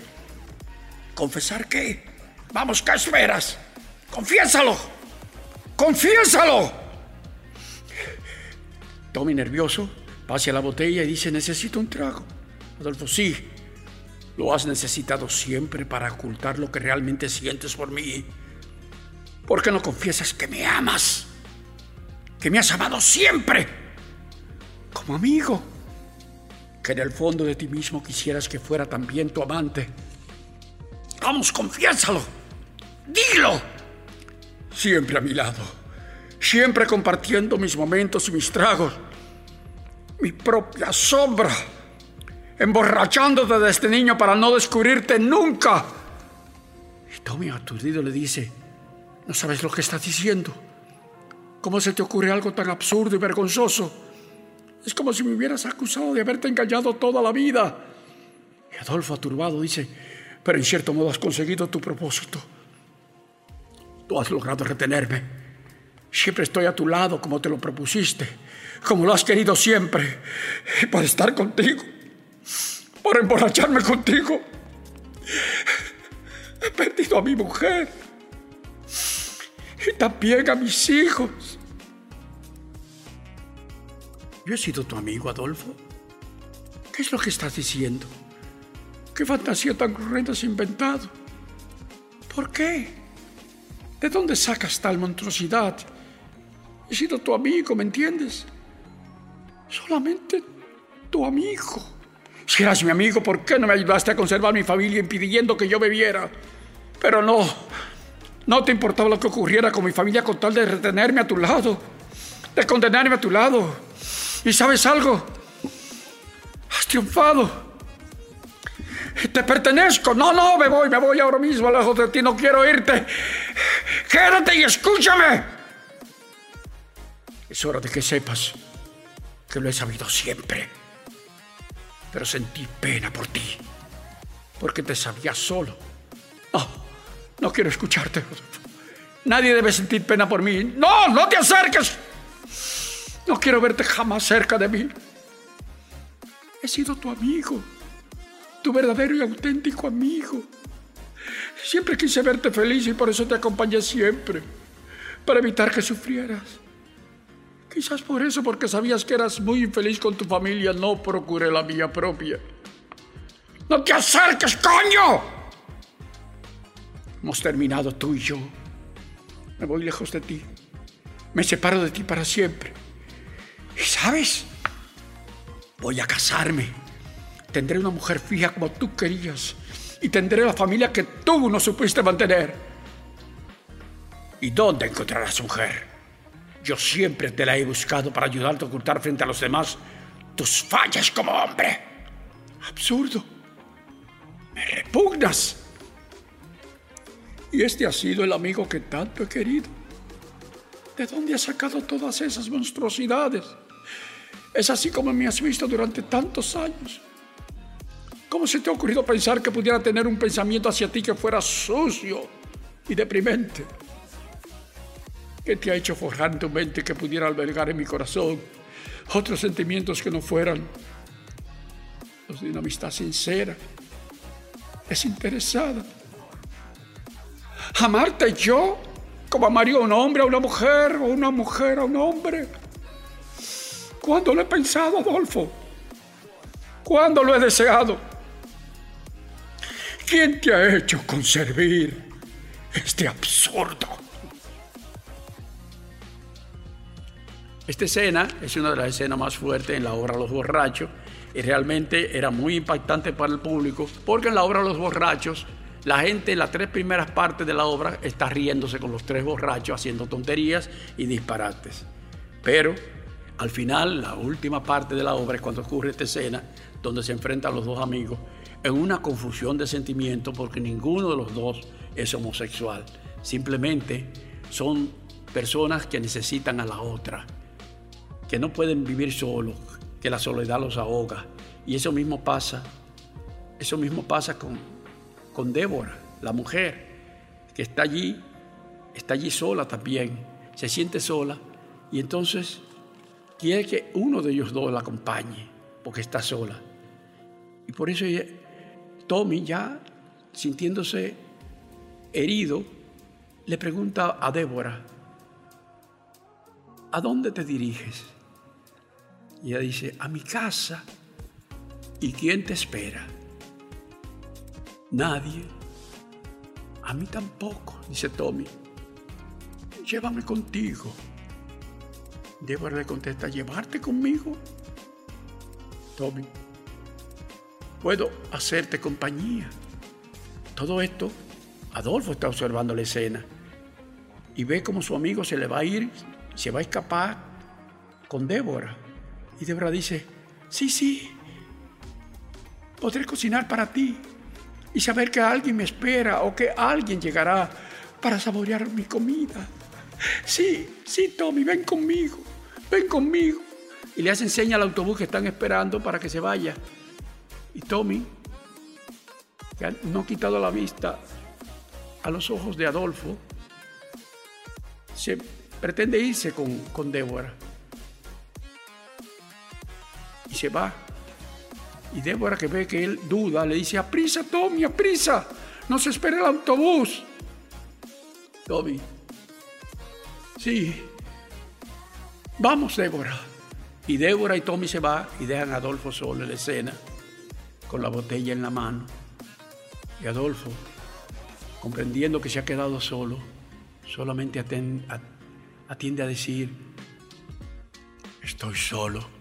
¿Confesar qué? Vamos, ¿qué esperas? Confiésalo. Confiésalo. Tommy nervioso pasa a la botella y dice, necesito un trago. Adolfo, sí, lo has necesitado siempre para ocultar lo que realmente sientes por mí. ¿Por qué no confiesas que me amas? Que me has amado siempre. Como amigo. Que en el fondo de ti mismo quisieras que fuera también tu amante. Vamos, confiésalo. Dilo. Siempre a mi lado. Siempre compartiendo mis momentos y mis tragos. Mi propia sombra emborrachándote de este niño para no descubrirte nunca. Y Tommy aturdido le dice, no sabes lo que estás diciendo. ¿Cómo se te ocurre algo tan absurdo y vergonzoso? Es como si me hubieras acusado de haberte engañado toda la vida. Y Adolfo, aturbado, dice, pero en cierto modo has conseguido tu propósito. Tú has logrado retenerme. Siempre estoy a tu lado como te lo propusiste, como lo has querido siempre, para estar contigo por emborracharme contigo. He perdido a mi mujer y también a mis hijos. Yo he sido tu amigo, Adolfo. ¿Qué es lo que estás diciendo? ¿Qué fantasía tan cruenta has inventado? ¿Por qué? ¿De dónde sacas tal monstruosidad? He sido tu amigo, ¿me entiendes? Solamente tu amigo. Si eras mi amigo, ¿por qué no me ayudaste a conservar mi familia impidiendo que yo bebiera? Pero no, no te importaba lo que ocurriera con mi familia con tal de retenerme a tu lado, de condenarme a tu lado. ¿Y sabes algo? Has triunfado. Te pertenezco. No, no, me voy, me voy ahora mismo lejos de ti, no quiero irte. Quédate y escúchame. Es hora de que sepas que lo he sabido siempre pero sentí pena por ti, porque te sabías solo. No, no quiero escucharte. Nadie debe sentir pena por mí. No, no te acerques. No quiero verte jamás cerca de mí. He sido tu amigo, tu verdadero y auténtico amigo. Siempre quise verte feliz y por eso te acompañé siempre, para evitar que sufrieras. Quizás por eso, porque sabías que eras muy infeliz con tu familia, no procuré la mía propia. ¡No te acerques, coño! Hemos terminado tú y yo. Me voy lejos de ti. Me separo de ti para siempre. ¿Y sabes? Voy a casarme. Tendré una mujer fija como tú querías. Y tendré la familia que tú no supiste mantener. ¿Y dónde encontrarás mujer? Yo siempre te la he buscado para ayudarte a ocultar frente a los demás tus fallas como hombre. Absurdo. Me repugnas. Y este ha sido el amigo que tanto he querido. ¿De dónde has sacado todas esas monstruosidades? Es así como me has visto durante tantos años. ¿Cómo se te ha ocurrido pensar que pudiera tener un pensamiento hacia ti que fuera sucio y deprimente? ¿Qué te ha hecho forjar en tu mente que pudiera albergar en mi corazón otros sentimientos que no fueran los de una amistad sincera, desinteresada? Amarte yo como amaría a un hombre a una mujer o una mujer a un hombre. ¿Cuándo lo he pensado, Adolfo? ¿Cuándo lo he deseado? ¿Quién te ha hecho conservar este absurdo? Esta escena es una de las escenas más fuertes en la obra Los Borrachos y realmente era muy impactante para el público porque en la obra Los Borrachos la gente en las tres primeras partes de la obra está riéndose con los tres borrachos haciendo tonterías y disparates. Pero al final, la última parte de la obra es cuando ocurre esta escena donde se enfrentan los dos amigos en una confusión de sentimientos porque ninguno de los dos es homosexual. Simplemente son personas que necesitan a la otra que no pueden vivir solos, que la soledad los ahoga. Y eso mismo pasa, eso mismo pasa con, con Débora, la mujer, que está allí, está allí sola también, se siente sola y entonces quiere que uno de ellos dos la acompañe, porque está sola. Y por eso Tommy ya sintiéndose herido, le pregunta a Débora, ¿a dónde te diriges? Y ella dice, a mi casa. ¿Y quién te espera? Nadie. A mí tampoco, dice Tommy. Llévame contigo. Débora le contesta, ¿llevarte conmigo? Tommy, puedo hacerte compañía. Todo esto, Adolfo está observando la escena y ve cómo su amigo se le va a ir, se va a escapar con Débora. Y Débora dice, sí, sí, podré cocinar para ti y saber que alguien me espera o que alguien llegará para saborear mi comida. Sí, sí, Tommy, ven conmigo, ven conmigo. Y le hace seña al autobús que están esperando para que se vaya. Y Tommy, que no ha quitado la vista a los ojos de Adolfo, se pretende irse con, con Débora y se va. Y Débora que ve que él duda, le dice, aprisa Tommy, aprisa, no se espera el autobús. Tommy, sí, vamos Débora. Y Débora y Tommy se va y dejan a Adolfo solo en la escena, con la botella en la mano. Y Adolfo, comprendiendo que se ha quedado solo, solamente atiende a decir, estoy solo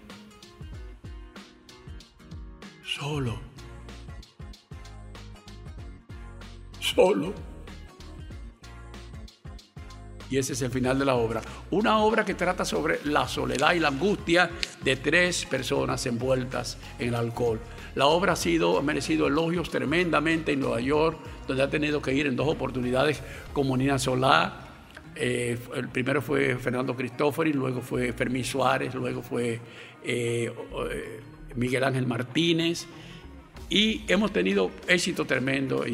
solo, solo. Y ese es el final de la obra. Una obra que trata sobre la soledad y la angustia de tres personas envueltas en el alcohol. La obra ha sido ha merecido elogios tremendamente en Nueva York, donde ha tenido que ir en dos oportunidades como Nina Solá. Eh, el primero fue Fernando Cristófori, luego fue Fermín Suárez, luego fue eh, eh, Miguel Ángel Martínez, y hemos tenido éxito tremendo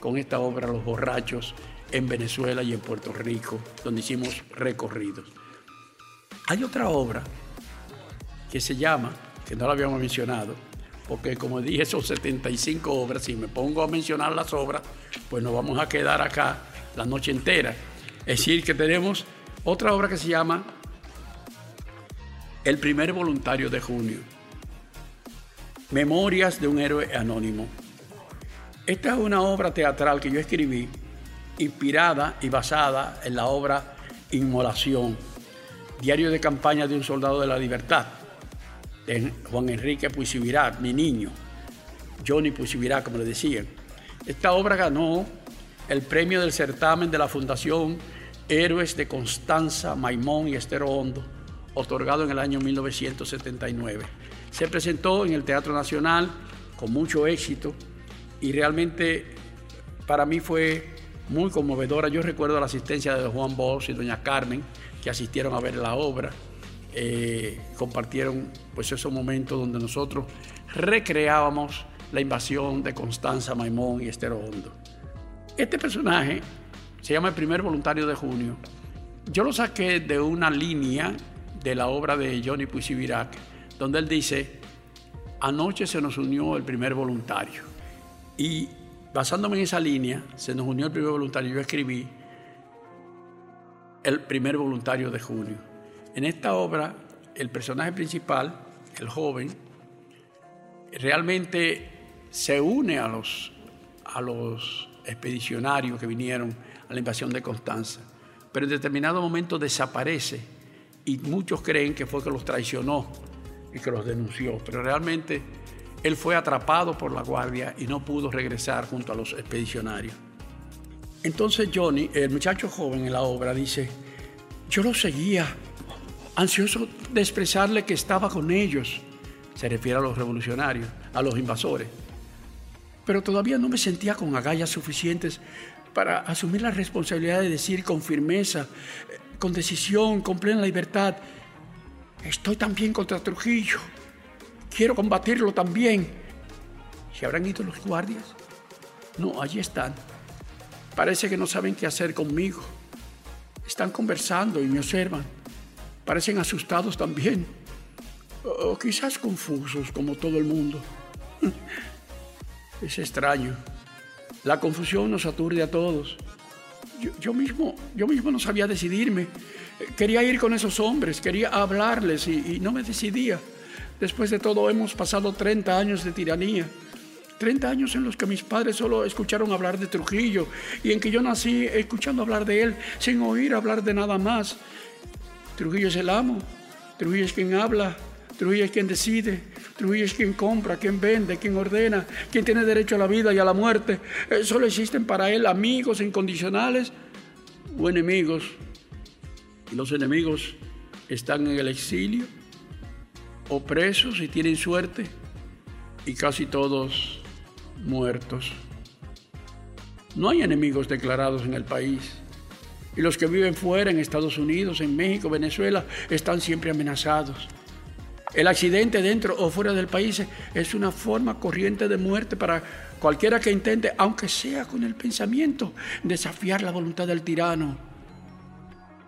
con esta obra Los Borrachos en Venezuela y en Puerto Rico, donde hicimos recorridos. Hay otra obra que se llama, que no la habíamos mencionado, porque como dije, son 75 obras, si me pongo a mencionar las obras, pues nos vamos a quedar acá la noche entera. Es decir, que tenemos otra obra que se llama El primer voluntario de junio Memorias de un héroe anónimo. Esta es una obra teatral que yo escribí, inspirada y basada en la obra Inmolación, diario de campaña de un soldado de la libertad, de Juan Enrique Puisivirat, mi niño, Johnny Puisivirat, como le decían. Esta obra ganó el premio del certamen de la Fundación Héroes de Constanza, Maimón y Estero Hondo, otorgado en el año 1979. Se presentó en el Teatro Nacional con mucho éxito y realmente para mí fue muy conmovedora. Yo recuerdo la asistencia de Juan Bosch y doña Carmen que asistieron a ver la obra. Eh, compartieron pues esos momentos donde nosotros recreábamos la invasión de Constanza Maimón y Estero Hondo. Este personaje se llama El primer voluntario de junio. Yo lo saqué de una línea de la obra de Johnny Puisivirac donde él dice, anoche se nos unió el primer voluntario. Y basándome en esa línea, se nos unió el primer voluntario, yo escribí el primer voluntario de junio. En esta obra, el personaje principal, el joven, realmente se une a los, a los expedicionarios que vinieron a la invasión de Constanza, pero en determinado momento desaparece y muchos creen que fue que los traicionó y que los denunció, pero realmente él fue atrapado por la guardia y no pudo regresar junto a los expedicionarios. Entonces Johnny, el muchacho joven en la obra, dice, yo lo seguía, ansioso de expresarle que estaba con ellos, se refiere a los revolucionarios, a los invasores, pero todavía no me sentía con agallas suficientes para asumir la responsabilidad de decir con firmeza, con decisión, con plena libertad, estoy también contra Trujillo, quiero combatirlo también. ¿Se habrán ido los guardias? No, allí están. Parece que no saben qué hacer conmigo. Están conversando y me observan. Parecen asustados también. O quizás confusos como todo el mundo. Es extraño. La confusión nos aturde a todos. Yo, mismo, yo mismo no sabía decidirme. Quería ir con esos hombres, quería hablarles y, no me decidía. Después de todo hemos pasado 30 años de tiranía. 30 años en los que mis padres solo escucharon hablar de Trujillo y en que yo nací escuchando hablar de él sin oír hablar de nada más. Trujillo es el amo, Trujillo es quien habla, Trujillo es quien decide, Trujillo es quien compra, quien vende, quien ordena, quien tiene derecho a la vida y a la muerte. Eh, solo existen para él amigos incondicionales o enemigos. Y los enemigos están en el exilio o presos y tienen suerte y casi todos muertos. No hay enemigos declarados en el país. Y los que viven fuera, en Estados Unidos, en México, Venezuela, están siempre amenazados. El accidente dentro o fuera del país es una forma corriente de muerte para cualquiera que intente, aunque sea con el pensamiento, desafiar la voluntad del tirano.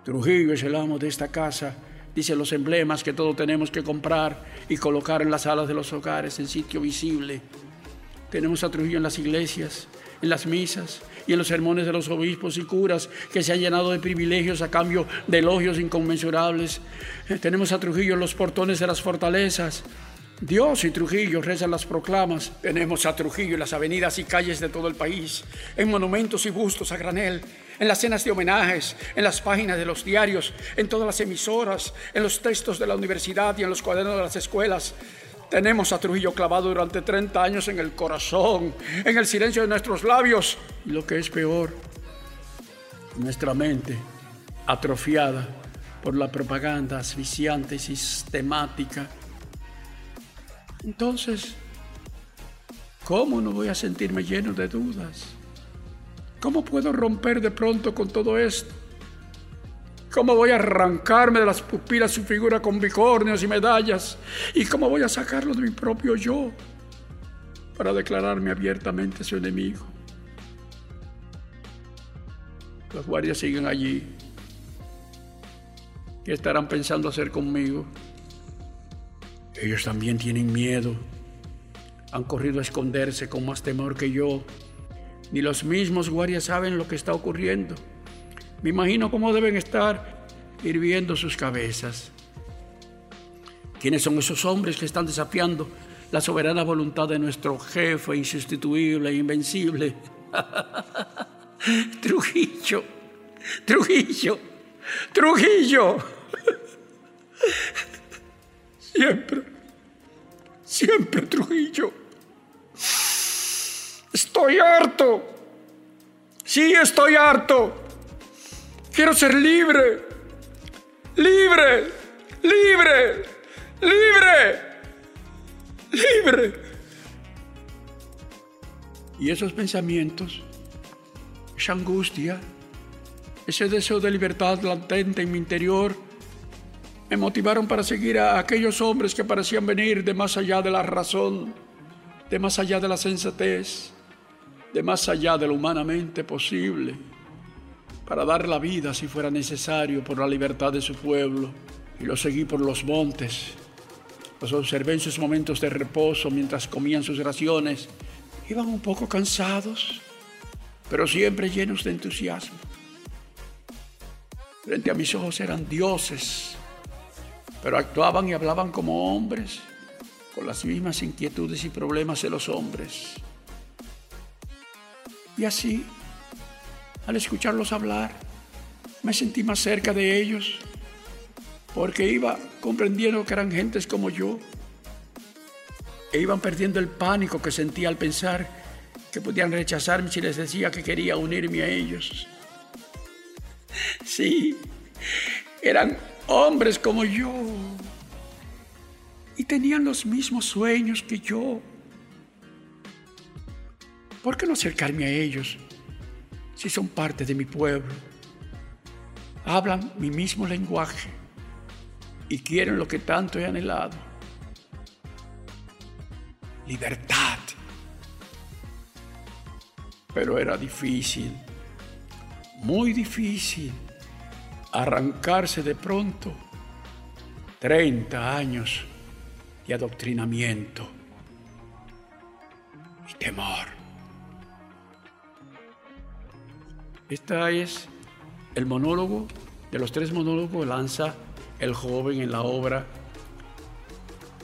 Trujillo es el amo de esta casa, dice los emblemas que todos tenemos que comprar y colocar en las salas de los hogares en sitio visible. Tenemos a Trujillo en las iglesias, en las misas y en los sermones de los obispos y curas que se han llenado de privilegios a cambio de elogios inconmensurables. Eh, tenemos a Trujillo en los portones de las fortalezas. Dios y Trujillo rezan las proclamas. Tenemos a Trujillo en las avenidas y calles de todo el país, en monumentos y bustos a granel, en las cenas de homenajes, en las páginas de los diarios, en todas las emisoras, en los textos de la universidad y en los cuadernos de las escuelas. Tenemos a Trujillo clavado durante 30 años en el corazón, en el silencio de nuestros labios. Y lo que es peor, nuestra mente atrofiada por la propaganda asfixiante y sistemática. Entonces, ¿cómo no voy a sentirme lleno de dudas? ¿Cómo puedo romper de pronto con todo esto? ¿Cómo voy a arrancarme de las pupilas su figura con bicornios y medallas? ¿Y cómo voy a sacarlo de mi propio yo para declararme abiertamente su enemigo? Los guardias siguen allí. ¿Qué estarán pensando hacer conmigo? Ellos también tienen miedo. Han corrido a esconderse con más temor que yo. Ni los mismos guardias saben lo que está ocurriendo. Me imagino cómo deben estar hirviendo sus cabezas. ¿Quiénes son esos hombres que están desafiando la soberana voluntad de nuestro jefe insustituible e invencible? Trujillo, Trujillo, Trujillo. Siempre, siempre Trujillo. Estoy harto. Sí, estoy harto. Quiero ser libre, libre, libre, libre, libre. Y esos pensamientos, esa angustia, ese deseo de libertad latente en mi interior, me motivaron para seguir a aquellos hombres que parecían venir de más allá de la razón, de más allá de la sensatez, de más allá de lo humanamente posible para dar la vida si fuera necesario por la libertad de su pueblo. Y lo seguí por los montes. Los observé en sus momentos de reposo mientras comían sus raciones. Iban un poco cansados, pero siempre llenos de entusiasmo. Frente a mis ojos eran dioses, pero actuaban y hablaban como hombres, con las mismas inquietudes y problemas de los hombres. Y así al escucharlos hablar, me sentí más cerca de ellos. porque iba comprendiendo que eran gentes como yo, e iban perdiendo el pánico que sentía al pensar que podían rechazarme si les decía que quería unirme a ellos. Sí, eran hombres como yo y tenían los mismos sueños que yo. ¿Por qué no acercarme a ellos si son parte de mi pueblo? Hablan mi mismo lenguaje y quieren lo que tanto he anhelado. Libertad. Pero era difícil, muy difícil, arrancarse de pronto 30 años de adoctrinamiento y temor. Este es el monólogo de los tres monólogos lanza el joven en la obra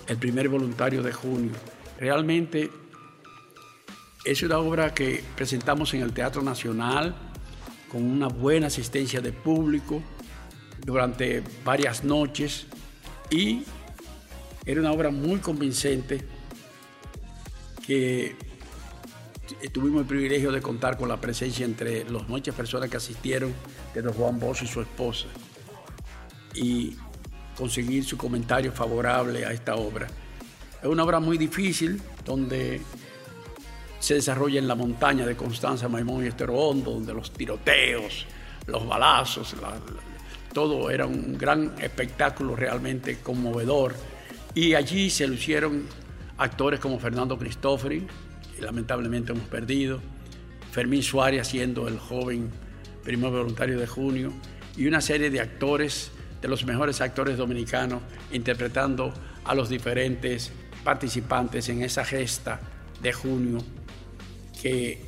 El primer voluntario de junio. Realmente es una obra que presentamos en el Teatro Nacional con una buena asistencia de público durante varias noches y era una obra muy convincente que tuvimos el privilegio de contar con la presencia entre las muchas personas que asistieron de don Juan Bosch y su esposa y conseguir su comentario favorable a esta obra. Es una obra muy difícil donde se desarrolla en la montaña de Constanza, Maimón y Estero Hondo, donde los tiroteos, los balazos, todo era un gran espectáculo realmente conmovedor. Y allí se lucieron actores como Fernando Cristofori, lamentablemente hemos perdido, Fermín Suárez siendo el joven primer voluntario de junio, y una serie de actores, de los mejores actores dominicanos, interpretando a los diferentes participantes en esa gesta de junio que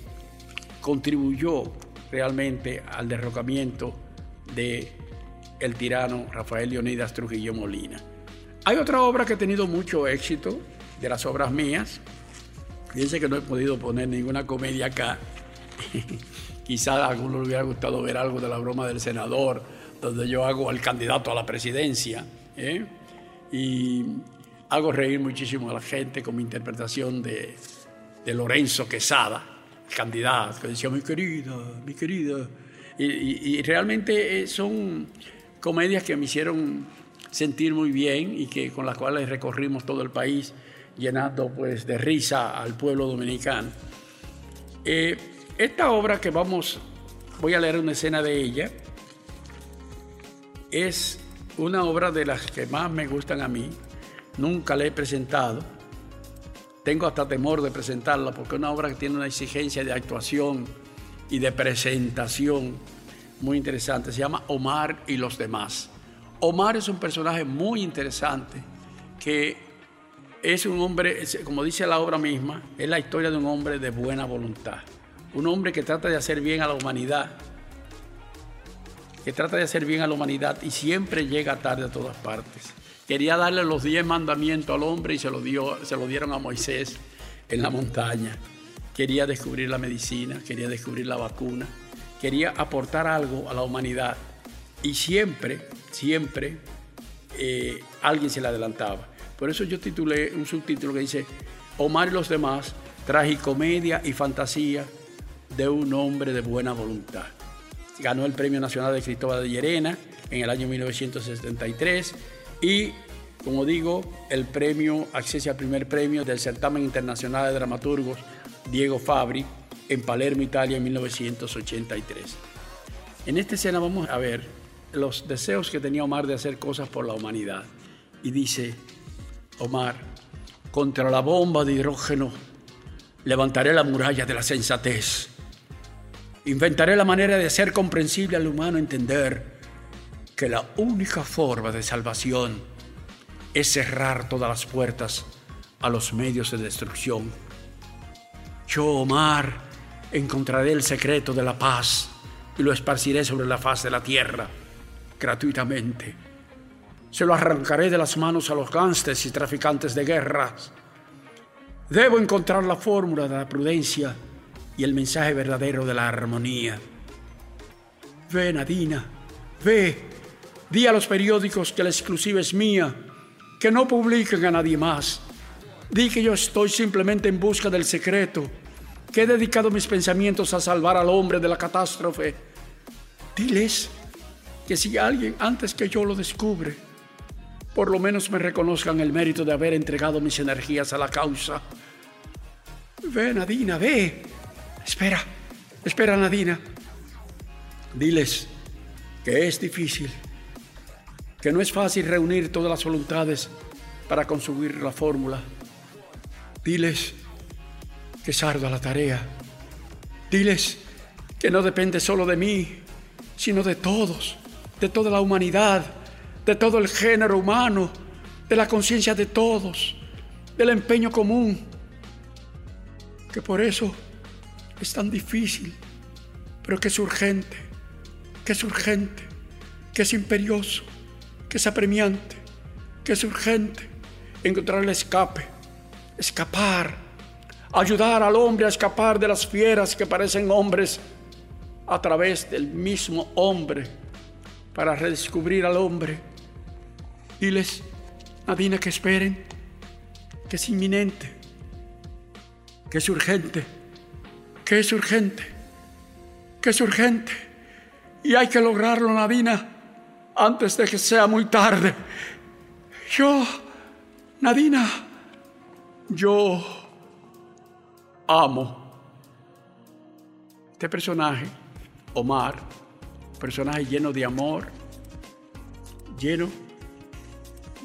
contribuyó realmente al derrocamiento de el tirano Rafael Leonidas Trujillo Molina. Hay otra obra que ha tenido mucho éxito de las obras mías, Fíjense que no he podido poner ninguna comedia acá. Quizá a alguno le hubiera gustado ver algo de la broma del senador, donde yo hago al candidato a la presidencia. ¿eh? Y hago reír muchísimo a la gente con mi interpretación de, Lorenzo Quesada, el candidato, que decía, mi querida, mi querida. Y, y, realmente eh, son comedias que me hicieron sentir muy bien y que con las cuales recorrimos todo el país llenando pues de risa al pueblo dominicano. Eh, esta obra que vamos, voy a leer una escena de ella, es una obra de las que más me gustan a mí, nunca la he presentado, tengo hasta temor de presentarla porque es una obra que tiene una exigencia de actuación y de presentación muy interesante, se llama Omar y los demás. Omar es un personaje muy interesante que es un hombre, como dice la obra misma, es la historia de un hombre de buena voluntad. Un hombre que trata de hacer bien a la humanidad, que trata de hacer bien a la humanidad y siempre llega tarde a todas partes. Quería darle los diez mandamientos al hombre y se lo, dio, se dieron a Moisés en la montaña. Quería descubrir la medicina, quería descubrir la vacuna, quería aportar algo a la humanidad y siempre, siempre eh, alguien se le adelantaba. Por eso yo titulé un subtítulo que dice Omar y los demás, tragicomedia y fantasía de un hombre de buena voluntad. Ganó el Premio Nacional de Cristóbal de Llerena en el año 1973 y, como digo, el premio, acceso al primer premio del Certamen Internacional de Dramaturgos Diego Fabri en Palermo, Italia, en 1983. En esta escena vamos a ver los deseos que tenía Omar de hacer cosas por la humanidad. Y dice, Omar, contra la bomba de hidrógeno levantaré la muralla de la sensatez. Inventaré la manera de hacer comprensible al humano entender que la única forma de salvación es cerrar todas las puertas a los medios de destrucción. Yo, Omar, encontraré el secreto de la paz y lo esparciré sobre la faz de la tierra gratuitamente se lo arrancaré de las manos a los gángsters y traficantes de guerras. Debo encontrar la fórmula de la prudencia y el mensaje verdadero de la armonía. Ve, Nadina, ve, Di a los periódicos que la exclusiva es mía, que no publiquen a nadie más. Di que yo estoy simplemente en busca del secreto, que he dedicado mis pensamientos a salvar al hombre de la catástrofe. Diles que si alguien antes que yo lo descubre, por lo menos me reconozcan el mérito de haber entregado mis energías a la causa. Ve, Nadina, ve. Espera, espera, Nadina. Diles que es difícil, que no es fácil reunir todas las voluntades para conseguir la fórmula. Diles que es ardua la tarea. Diles que no depende solo de mí, sino de todos, de toda la humanidad, de todo el género humano, de la conciencia de todos, del empeño común, que por eso es tan difícil, pero que es urgente que es urgente, que es imperioso, que es apremiante, que es urgente encontrar el escape, escapar, ayudar al hombre a escapar de las fieras que parecen hombres a través del mismo hombre para redescubrir al hombre. Diles, Nadina, que esperen, que es inminente, que es urgente, que es urgente, que es urgente. Y hay que lograrlo, Nadina, antes de que sea muy tarde. Yo, Nadina, yo amo este personaje, Omar, personaje lleno de amor, lleno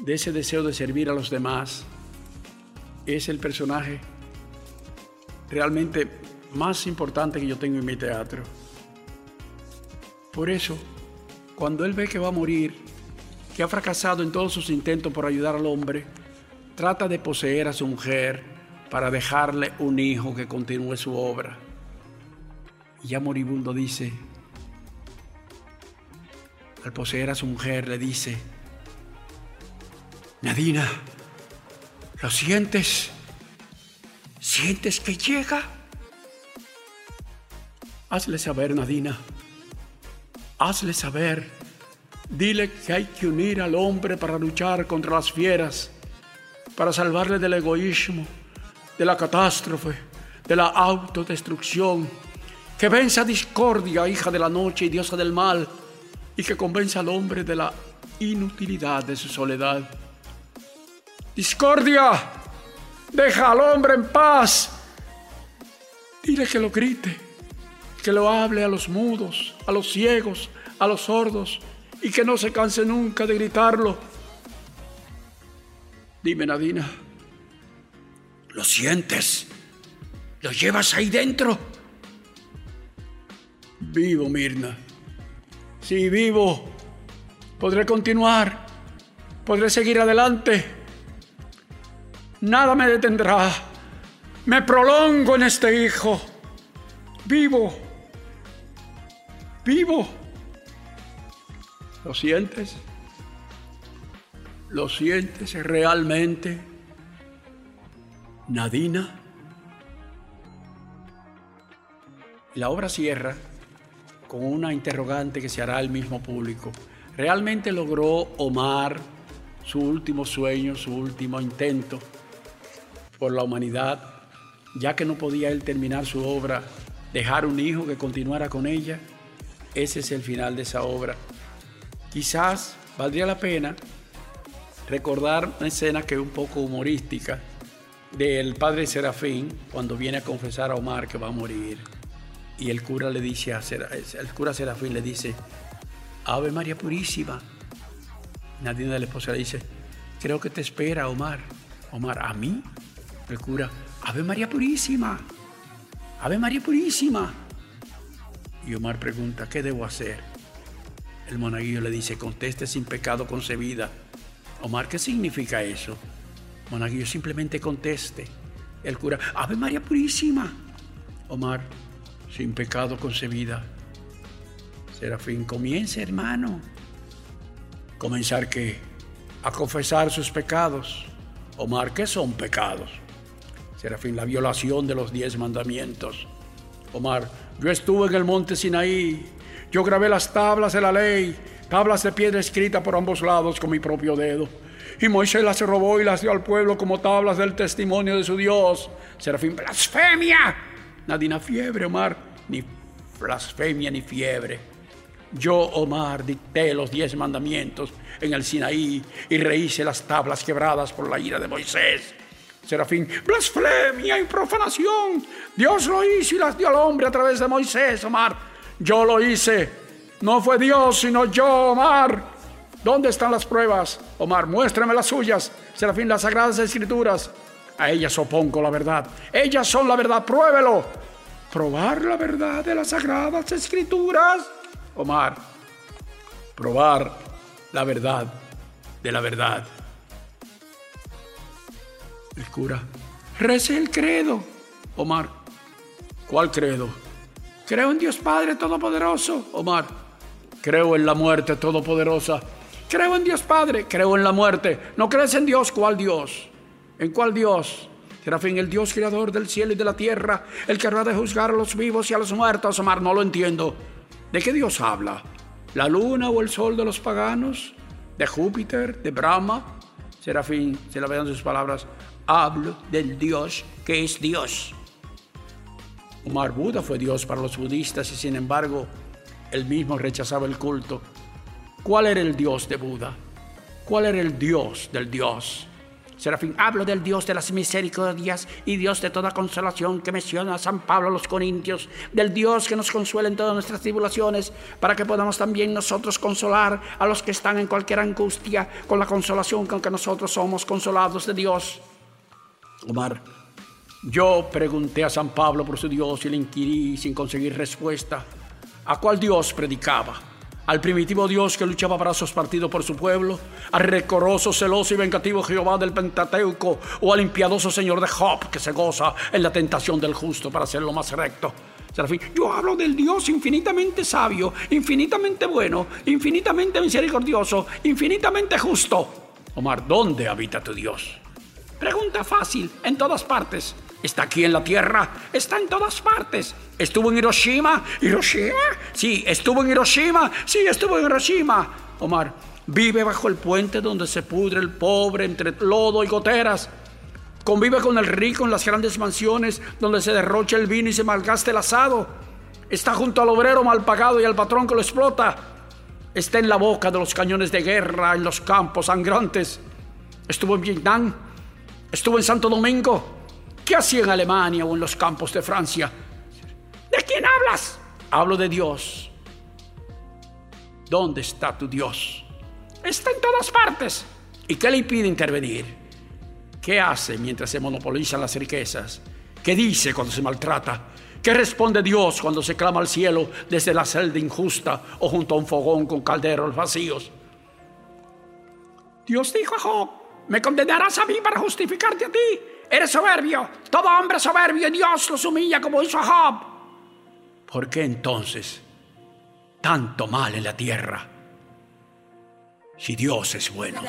de ese deseo de servir a los demás. Es el personaje realmente más importante que yo tengo en mi teatro. Por eso, cuando él ve que va a morir, que ha fracasado en todos sus intentos por ayudar al hombre, trata de poseer a su mujer para dejarle un hijo que continúe su obra. Y ya moribundo dice, al poseer a su mujer le dice, Nadina, ¿lo sientes? ¿Sientes que llega? Hazle saber, Nadina, Hazle saber, dile que hay que unir al hombre para luchar contra las fieras, para salvarle del egoísmo, de la catástrofe, de la autodestrucción. Que venza discordia, hija de la noche y diosa del mal, y que convenza al hombre de la inutilidad de su soledad. Discordia, deja al hombre en paz. Dile que lo grite que lo hable a los mudos, a los ciegos, a los sordos, y que no se canse nunca de gritarlo. Dime, Nadina, ¿lo sientes? ¿Lo llevas ahí dentro? Vivo, Mirna. Sí, vivo. Podré continuar. Podré seguir adelante. Nada me detendrá. Me prolongo en este hijo. Vivo vivo. ¿Lo sientes? ¿Lo sientes realmente? Nadina. La obra cierra con una interrogante que se hará al mismo público. ¿Realmente logró Omar su último sueño, su último intento por la humanidad, ya que no podía él terminar su obra, dejar un hijo que continuara con ella? Ese es el final de esa obra. Quizás valdría la pena recordar una escena que es un poco humorística del padre Serafín cuando viene a confesar a Omar que va a morir y el cura le dice a el cura Serafín le dice Ave María Purísima Nadie de la esposa le dice creo que te espera Omar Omar a mí el cura Ave María Purísima Ave María Purísima y Omar pregunta, ¿qué debo hacer? El monaguillo le dice, conteste sin pecado concebida. Omar, ¿qué significa eso? Monaguillo, simplemente conteste. El cura, Ave María Purísima. Omar, sin pecado concebida. Serafín, comience, hermano. ¿Comenzar qué? A confesar sus pecados. Omar, ¿qué son pecados? Serafín, la violación de los diez mandamientos. Omar, yo estuve en el monte Sinaí, yo grabé las tablas de la ley, tablas de piedra escritas por ambos lados con mi propio dedo. Y Moisés las robó y las dio al pueblo como tablas del testimonio de su Dios. Serafín, blasfemia. Nadina fiebre, Omar, ni blasfemia ni fiebre. Yo, Omar, dicté los diez mandamientos en el Sinaí y rehice las tablas quebradas por la ira de Moisés. Serafín, blasfemia y profanación. Dios lo hizo y las dio al hombre a través de Moisés, Omar. Yo lo hice. No fue Dios, sino yo, Omar. ¿Dónde están las pruebas? Omar, muéstrame las suyas. Serafín, las sagradas escrituras. A ellas opongo la verdad. Ellas son la verdad, pruébelo. ¿Probar la verdad de las sagradas escrituras? Omar, probar la verdad de la verdad. El cura, rece el credo. Omar, ¿cuál credo? Creo en Dios Padre Todopoderoso. Omar, creo en la muerte todopoderosa. Creo en Dios Padre, creo en la muerte. ¿No crees en Dios? ¿Cuál Dios? ¿En cuál Dios? Serafín, el Dios creador del cielo y de la tierra, el que habrá de juzgar a los vivos y a los muertos. Omar, no lo entiendo. ¿De qué Dios habla? ¿La luna o el sol de los paganos? ¿De Júpiter? ¿De Brahma? Serafín, se la vean sus palabras, hablo del Dios que es Dios. Omar Buda fue Dios para los budistas y sin embargo él mismo rechazaba el culto. ¿Cuál era el Dios de Buda? ¿Cuál era el Dios del Dios? Serafín, hablo del Dios de las misericordias y Dios de toda consolación que menciona San Pablo a los Corintios, del Dios que nos consuela en todas nuestras tribulaciones, para que podamos también nosotros consolar a los que están en cualquier angustia con la consolación con que nosotros somos consolados de Dios. Omar, yo pregunté a San Pablo por su Dios y le inquirí sin conseguir respuesta. ¿A cuál Dios predicaba? al primitivo Dios que luchaba brazos partidos por su pueblo, al recoroso, celoso y vengativo Jehová del Pentateuco, o al impiadoso Señor de Job que se goza en la tentación del justo para hacer lo más recto. Yo hablo del Dios infinitamente sabio, infinitamente bueno, infinitamente misericordioso, infinitamente justo. Omar, ¿dónde habita tu Dios? Pregunta fácil, en todas partes. Está aquí en la tierra, está en todas partes. ¿Estuvo en Hiroshima? ¿Hiroshima? Sí, estuvo en Hiroshima. Sí, estuvo en Hiroshima. Omar, vive bajo el puente donde se pudre el pobre entre lodo y goteras. Convive con el rico en las grandes mansiones donde se derrocha el vino y se malgasta el asado. Está junto al obrero mal pagado y al patrón que lo explota. Está en la boca de los cañones de guerra, en los campos sangrantes. Estuvo en Vietnam. Estuvo en Santo Domingo. ¿Qué hacía en Alemania o en los campos de Francia? ¿De quién hablas? Hablo de Dios. ¿Dónde está tu Dios? Está en todas partes. ¿Y qué le impide intervenir? ¿Qué hace mientras se monopolizan las riquezas? ¿Qué dice cuando se maltrata? ¿Qué responde Dios cuando se clama al cielo desde la celda injusta o junto a un fogón con calderos vacíos? Dios dijo a Job, me condenarás a mí para justificarte a ti Eres soberbio. Todo hombre soberbio. Dios los humilla como hizo a Job. ¿Por qué entonces tanto mal en la tierra? Si Dios es bueno.